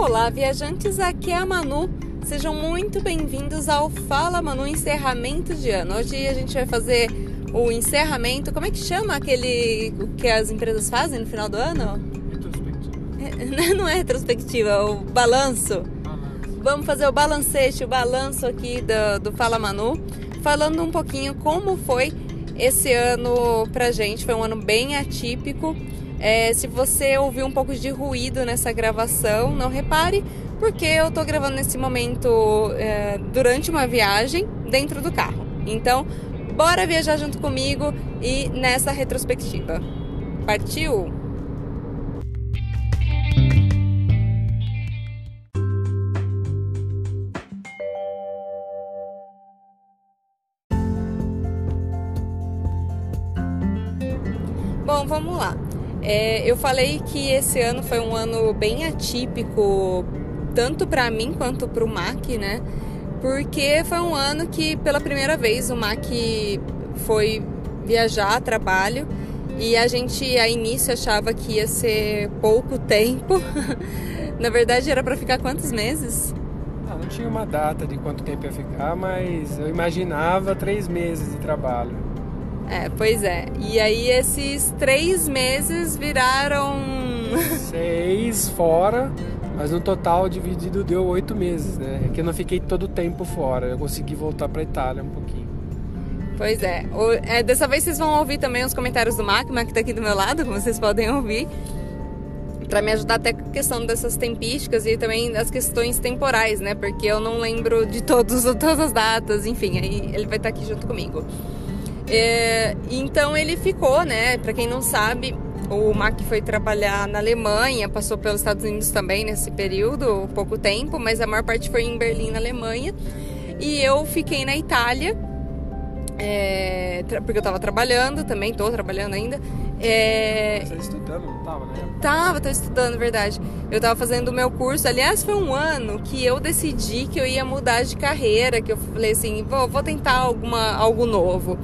Olá, viajantes, aqui é a Manu. Sejam muito bem-vindos ao Fala Manu encerramento de ano. Hoje a gente vai fazer o encerramento. Como é que chama aquele que as empresas fazem no final do ano? Retrospectiva. Não é retrospectiva, é o balanço. Balanço. Vamos fazer o balancete, o balanço aqui do, do Fala Manu, falando um pouquinho como foi esse ano pra gente. Foi um ano bem atípico. É, se você ouviu um pouco de ruído nessa gravação, não repare, porque eu tô gravando nesse momento é, durante uma viagem dentro do carro. Então, bora viajar junto comigo e nessa retrospectiva. Partiu? Bom, vamos lá. É, eu falei que esse ano foi um ano bem atípico, tanto para mim quanto para o MAC, né? Porque foi um ano que, pela primeira vez, o MAC foi viajar a trabalho e a gente, a início, achava que ia ser pouco tempo. Na verdade, era para ficar quantos meses? Ah, não tinha uma data de quanto tempo ia ficar, mas eu imaginava três meses de trabalho. É, pois é. E aí, esses três meses viraram. Seis fora, mas no total dividido deu oito meses, né? É que eu não fiquei todo o tempo fora, eu consegui voltar para Itália um pouquinho. Pois é. O- é, Dessa vez vocês vão ouvir também os comentários do Mac, o Mac tá aqui do meu lado, como vocês podem ouvir. Pra me ajudar até com a questão dessas tempísticas e também das questões temporais, né? Porque eu não lembro de todos, todas as datas, enfim, aí ele vai estar aqui junto comigo. É, então ele ficou, né? Pra quem não sabe, o Mac foi trabalhar na Alemanha, passou pelos Estados Unidos também nesse período, pouco tempo, mas a maior parte foi em Berlim, na Alemanha. E eu fiquei na Itália, é, porque eu tava trabalhando também, tô trabalhando ainda. É, Você estudando, não tava, né? Tava, tô estudando, verdade. Eu tava fazendo o meu curso. Aliás, foi um ano que eu decidi que eu ia mudar de carreira, que eu falei assim, vou, vou tentar alguma, algo novo.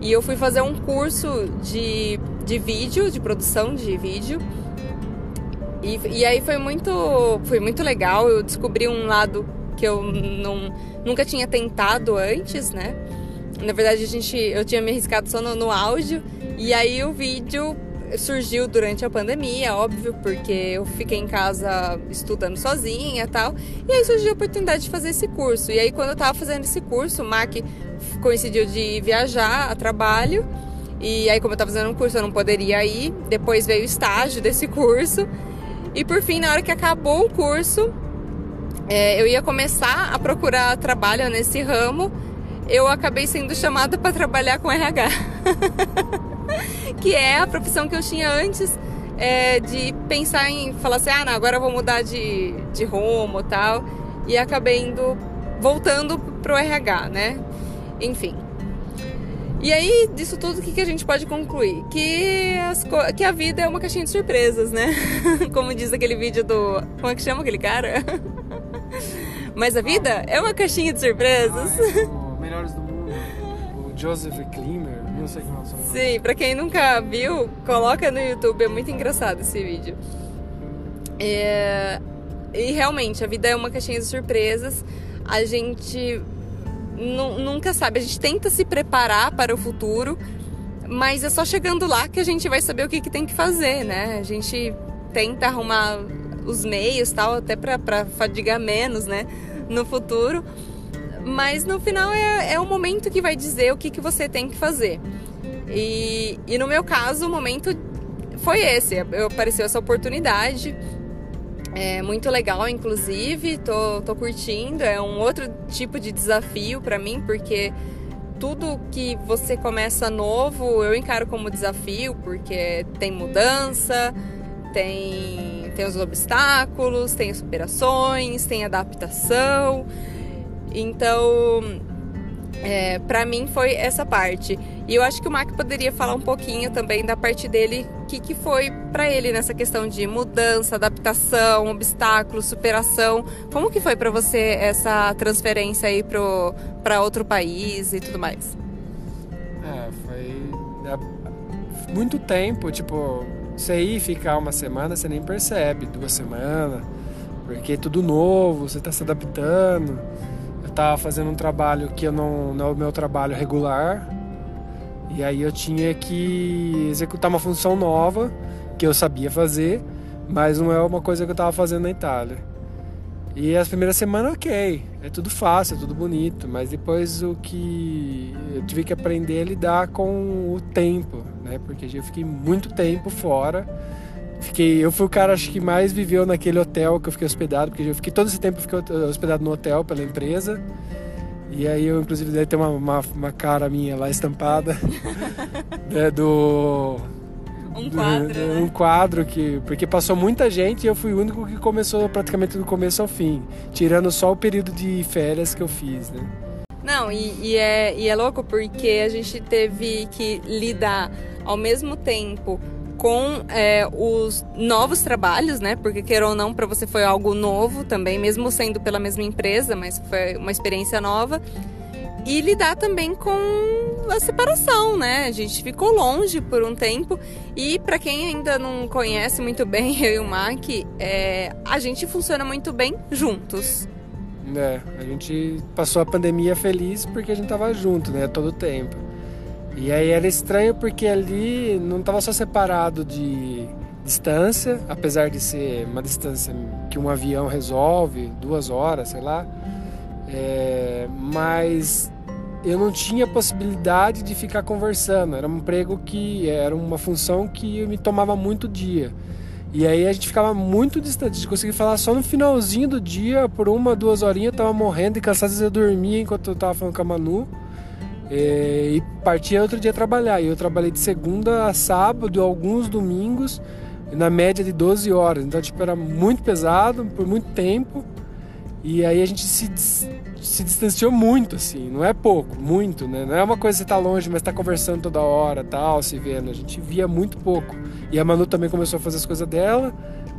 E eu fui fazer um curso de, de vídeo, de produção de vídeo. E, e aí foi muito, foi muito legal. Eu descobri um lado que eu não, nunca tinha tentado antes, né? Na verdade, a gente, eu tinha me arriscado só no, no áudio. E aí o vídeo surgiu durante a pandemia, óbvio, porque eu fiquei em casa estudando sozinha e tal. E aí surgiu a oportunidade de fazer esse curso. E aí, quando eu tava fazendo esse curso, o Mac coincidiu de viajar a trabalho. E aí, como eu tava fazendo um curso, eu não poderia ir. Depois veio o estágio desse curso. E por fim, na hora que acabou o curso, é, eu ia começar a procurar trabalho nesse ramo. Eu acabei sendo chamada para trabalhar com RH. que é a profissão que eu tinha antes é, de pensar em falar assim, ah, não, agora eu vou mudar de, de rumo tal. E acabei indo, voltando pro RH, né? Enfim. E aí, disso tudo, o que, que a gente pode concluir? Que, as que a vida é uma caixinha de surpresas, né? Como diz aquele vídeo do. Como é que chama aquele cara? Mas a vida é uma caixinha de surpresas. Ah, é Melhores do Mundo, o Joseph Klimer, Sim, pra quem nunca viu, coloca no YouTube, é muito engraçado esse vídeo. É, E realmente, a vida é uma caixinha de surpresas. A gente nu- nunca sabe, a gente tenta se preparar para o futuro, mas é só chegando lá que a gente vai saber o que, que tem que fazer, né? A gente tenta arrumar os meios tal, até pra fadigar menos, né? No futuro. Mas no final é, é o momento que vai dizer o que, que você tem que fazer. E, e no meu caso, o momento foi esse. Eu apareceu essa oportunidade. É muito legal, inclusive. Tô, tô curtindo. É um outro tipo de desafio para mim, porque tudo que você começa novo eu encaro como desafio, porque tem mudança, tem, tem os obstáculos, tem superações, tem adaptação. Então, é, para mim foi essa parte. E eu acho que o Mac poderia falar um pouquinho também da parte dele, o que, que foi para ele nessa questão de mudança, adaptação, obstáculos, superação. Como que foi para você essa transferência aí para outro país e tudo mais? É, foi é, muito tempo, tipo, você ir ficar uma semana, você nem percebe, duas semanas. Porque é tudo novo, você está se adaptando. Estava fazendo um trabalho que eu não, não é o meu trabalho regular. E aí eu tinha que executar uma função nova que eu sabia fazer, mas não é uma coisa que eu estava fazendo na Itália. E as primeiras semanas, ok, é tudo fácil, é tudo bonito, mas depois o que eu tive que aprender a lidar com o tempo, né? Porque eu fiquei muito tempo fora. Fiquei, eu fui o cara acho que mais viveu naquele hotel que eu fiquei hospedado, porque eu fiquei todo esse tempo fiquei hospedado no hotel pela empresa. E aí eu inclusive deve ter uma, uma, uma cara minha lá estampada né, do um quadro, né? um quadro que porque passou muita gente e eu fui o único que começou praticamente do começo ao fim, tirando só o período de férias que eu fiz, né? Não, e, e, é, e é louco porque a gente teve que lidar ao mesmo tempo com é, os novos trabalhos, né? Porque queira ou não, para você foi algo novo também, mesmo sendo pela mesma empresa, mas foi uma experiência nova e lidar também com a separação, né? A gente ficou longe por um tempo e para quem ainda não conhece muito bem eu e o Mac, é, a gente funciona muito bem juntos. É, a gente passou a pandemia feliz porque a gente tava junto, né, todo o tempo. E aí era estranho porque ali não tava só separado de distância, apesar de ser uma distância que um avião resolve, duas horas, sei lá é, mas eu não tinha possibilidade de ficar conversando. Era um emprego que era uma função que me tomava muito dia. E aí a gente ficava muito distante, de conseguir falar só no finalzinho do dia, por uma, duas horinhas, eu tava morrendo e cansado, às vezes eu dormia enquanto eu tava falando com a Manu. É, e partia outro dia trabalhar. E eu trabalhei de segunda a sábado, alguns domingos, na média de 12 horas. Então, tipo, era muito pesado por muito tempo. E aí a gente se, se distanciou muito, assim, não é pouco, muito, né? Não é uma coisa que você tá longe, mas tá conversando toda hora, tal, se vendo. A gente via muito pouco. E a Manu também começou a fazer as coisas dela,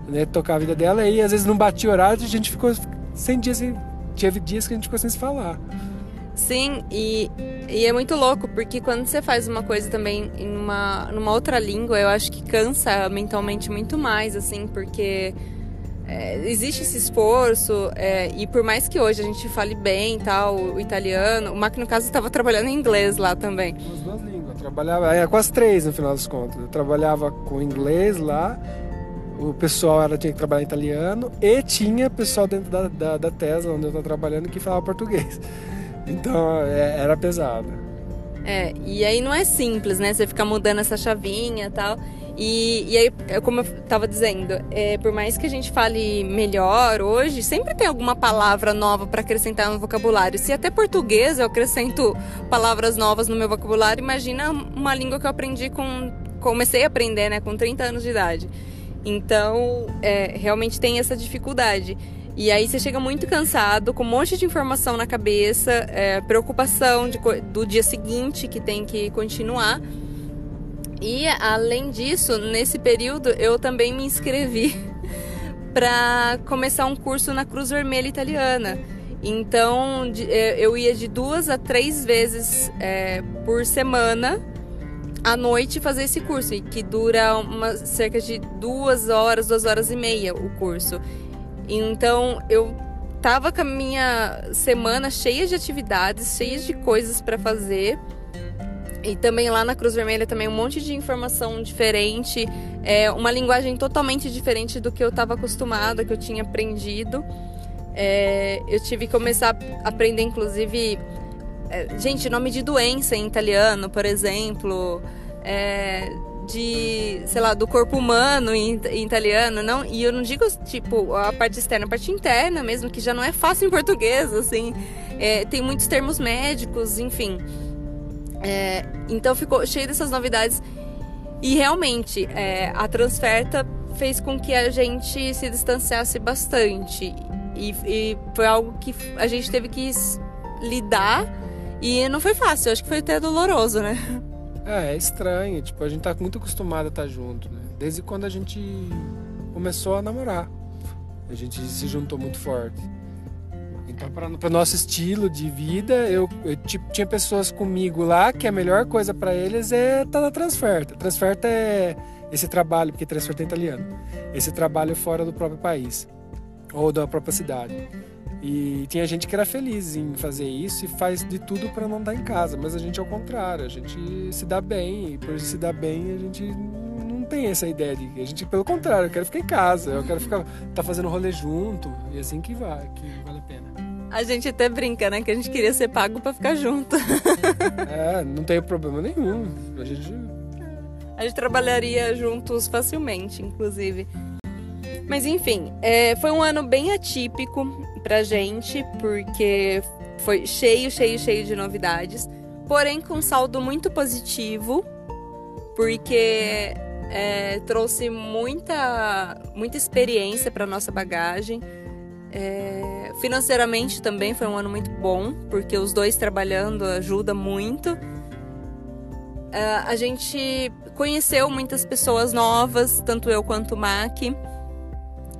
né? Tocar a vida dela, e às vezes não batia horário, a gente ficou sem dias, assim, teve dias que a gente ficou sem se falar. Sim, e, e é muito louco, porque quando você faz uma coisa também em uma, numa outra língua, eu acho que cansa mentalmente muito mais, assim, porque é, existe esse esforço é, e por mais que hoje a gente fale bem tal o italiano, o Mac no caso estava trabalhando em inglês lá também. As duas línguas, eu trabalhava é, com as três no final das contas. Eu trabalhava com inglês lá, o pessoal era, tinha que trabalhar em italiano e tinha pessoal dentro da, da, da Tesla onde eu estava trabalhando que falava português. Então é, era pesado. É, e aí não é simples, né? Você ficar mudando essa chavinha e tal. E, e aí, é como eu estava dizendo, é, por mais que a gente fale melhor hoje, sempre tem alguma palavra nova para acrescentar no vocabulário. Se até português eu acrescento palavras novas no meu vocabulário, imagina uma língua que eu aprendi com. comecei a aprender, né, com 30 anos de idade. Então, é, realmente tem essa dificuldade. E aí você chega muito cansado, com um monte de informação na cabeça, é, preocupação de, do dia seguinte que tem que continuar. E além disso, nesse período eu também me inscrevi para começar um curso na Cruz Vermelha Italiana. Então é, eu ia de duas a três vezes é, por semana à noite fazer esse curso, que dura uma, cerca de duas horas, duas horas e meia o curso. Então eu tava com a minha semana cheia de atividades, cheia de coisas para fazer e também lá na Cruz Vermelha também um monte de informação diferente, é, uma linguagem totalmente diferente do que eu estava acostumada, que eu tinha aprendido. É, eu tive que começar a aprender, inclusive, é, gente, nome de doença em italiano, por exemplo, é, de, sei lá, do corpo humano em, em, italiano, não. E eu não digo tipo a parte externa, a parte interna mesmo, que já não é fácil em português, assim. É, tem muitos termos médicos, enfim. É, então ficou cheio dessas novidades. E realmente, é, a Transferta fez com que a gente se distanciasse bastante. E, e, foi algo que a gente teve que lidar. E não foi fácil, acho que foi até doloroso, né? É, é estranho. Tipo, a gente tá muito acostumado a estar junto, né? Desde quando a gente começou a namorar. A gente se juntou muito forte. Então, para nosso estilo de vida, eu, eu tipo, tinha pessoas comigo lá que a melhor coisa para eles é estar tá na transferta. Transferta é esse trabalho, porque transferta é italiano, esse trabalho fora do próprio país. ou da própria cidade. E tinha gente que era feliz em fazer isso e faz de tudo para não estar em casa, mas a gente é o contrário, a gente se dá bem e por se dar bem a gente não tem essa ideia de a gente pelo contrário, eu quero ficar em casa, eu quero ficar tá fazendo rolê junto e assim que vai, que vale a pena. A gente até brinca, né, que a gente queria ser pago para ficar junto. é, não tem problema nenhum. A gente a gente trabalharia juntos facilmente, inclusive. Mas enfim, é, foi um ano bem atípico pra gente, porque foi cheio, cheio, cheio de novidades. Porém, com saldo muito positivo, porque é, trouxe muita, muita experiência para nossa bagagem. É, financeiramente também foi um ano muito bom, porque os dois trabalhando ajuda muito. É, a gente conheceu muitas pessoas novas, tanto eu quanto o Mac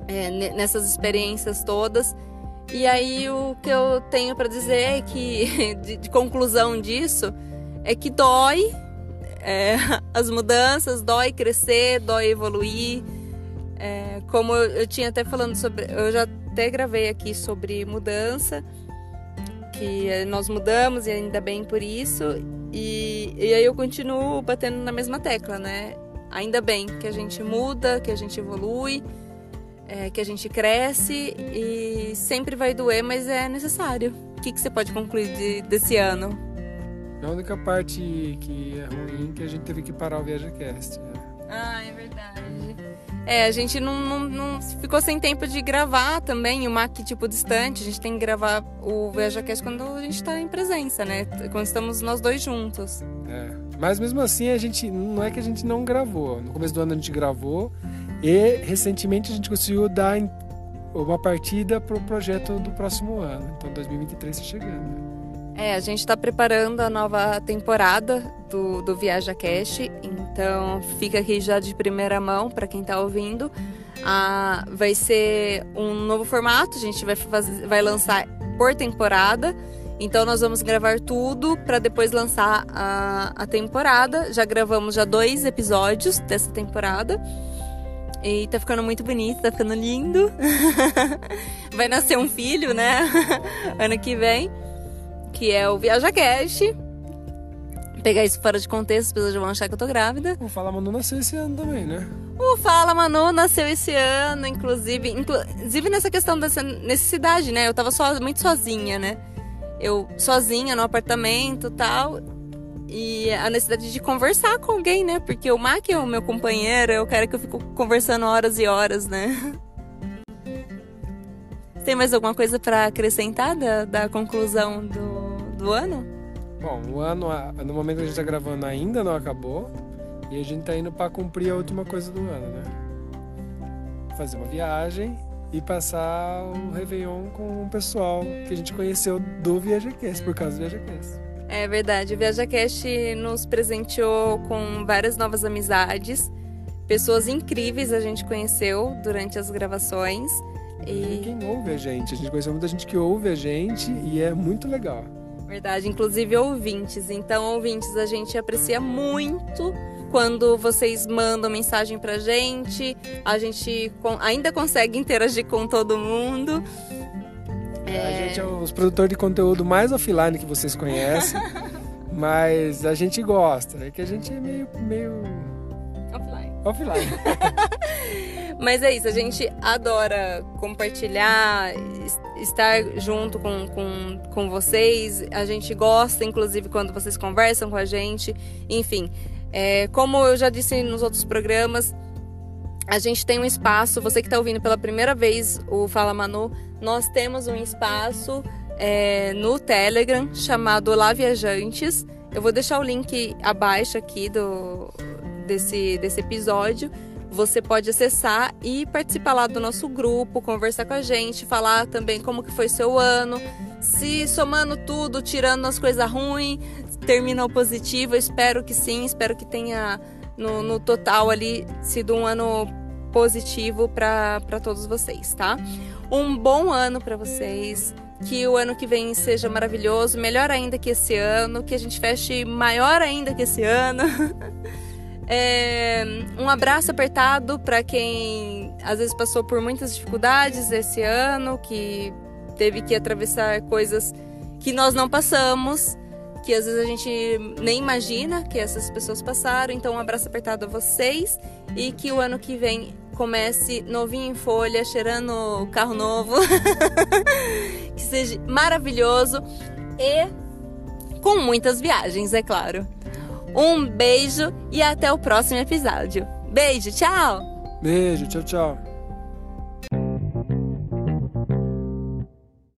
é, nessas experiências todas. E aí o que eu tenho para dizer é que, de, de, conclusão disso, é que dói é, as mudanças, dói crescer, dói evoluir. É, como eu, eu, tinha até falando sobre, eu já até gravei aqui sobre mudança, que nós mudamos e ainda bem por isso. E, e aí eu continuo batendo na mesma tecla, né? Ainda bem que a gente muda, que a gente evolui é, que a gente cresce e sempre vai doer, mas é necessário. O que, que você pode concluir de, desse ano? A única parte que é ruim é que a gente teve que parar o ViajaCast. Né? Ah, é verdade. É, a gente não, não, não, ficou sem tempo de gravar também, o Mac tipo distante. A gente tem que gravar o ViajaCast quando a gente está em presença, né? Quando estamos nós dois juntos. É. Mas mesmo assim, a gente não é que a gente não gravou. No começo do ano a gente gravou, e recentemente a gente conseguiu dar uma partida para o projeto do próximo ano. Então 2023 está chegando. É, a gente está preparando a nova temporada do, do Viaja Cash, então fica aqui já de primeira mão para quem está ouvindo. Ah, vai ser um novo formato, a gente vai, fazer, vai lançar por temporada. Então nós vamos gravar tudo para depois lançar a, a temporada. Já gravamos já dois episódios dessa temporada. E tá ficando muito bonito, tá ficando lindo. Vai nascer um filho, né? ano que vem. Que é o Viaja Cash. Pegar isso fora de contexto, as pessoas já vão achar que eu tô grávida. O Fala Manu nasceu esse ano também, né? O Fala Manu nasceu esse ano, inclusive. Inclusive nessa questão dessa necessidade, né? Eu tava so, muito sozinha, né? Eu sozinha no apartamento e tal. E a necessidade de conversar com alguém, né? Porque o Mac é o meu companheiro, é o cara que eu fico conversando horas e horas, né? Tem mais alguma coisa para acrescentar da, da conclusão do, do ano? Bom, o ano, no momento que a gente tá gravando, ainda não acabou. E a gente tá indo para cumprir a última coisa do ano, né? Fazer uma viagem e passar o Réveillon com o pessoal que a gente conheceu do ViajaCast, por causa do ViajaCast. É verdade, o ViajaCast nos presenteou com várias novas amizades, pessoas incríveis a gente conheceu durante as gravações. E quem ouve a gente, a gente conheceu muita gente que ouve a gente e é muito legal. Verdade, inclusive ouvintes. Então, ouvintes, a gente aprecia muito quando vocês mandam mensagem pra gente. A gente ainda consegue interagir com todo mundo. É... A gente é os produtores de conteúdo mais offline que vocês conhecem. mas a gente gosta. É que a gente é meio. meio... Offline. Offline. mas é isso, a gente adora compartilhar, estar junto com, com, com vocês. A gente gosta, inclusive, quando vocês conversam com a gente. Enfim, é, como eu já disse nos outros programas, a gente tem um espaço. Você que está ouvindo pela primeira vez o Fala Manu nós temos um espaço é, no Telegram chamado Olá Viajantes. Eu vou deixar o link abaixo aqui do, desse, desse episódio. Você pode acessar e participar lá do nosso grupo, conversar com a gente, falar também como que foi seu ano. Se somando tudo, tirando as coisas ruins, terminou positivo, eu espero que sim, espero que tenha no, no total ali sido um ano positivo para todos vocês, tá? Um bom ano para vocês. Que o ano que vem seja maravilhoso, melhor ainda que esse ano, que a gente feche maior ainda que esse ano. É, um abraço apertado para quem às vezes passou por muitas dificuldades esse ano, que teve que atravessar coisas que nós não passamos, que às vezes a gente nem imagina que essas pessoas passaram. Então, um abraço apertado a vocês e que o ano que vem comece novinho em folha, cheirando carro novo, que seja maravilhoso e com muitas viagens, é claro. Um beijo e até o próximo episódio. Beijo, tchau! Beijo, tchau, tchau.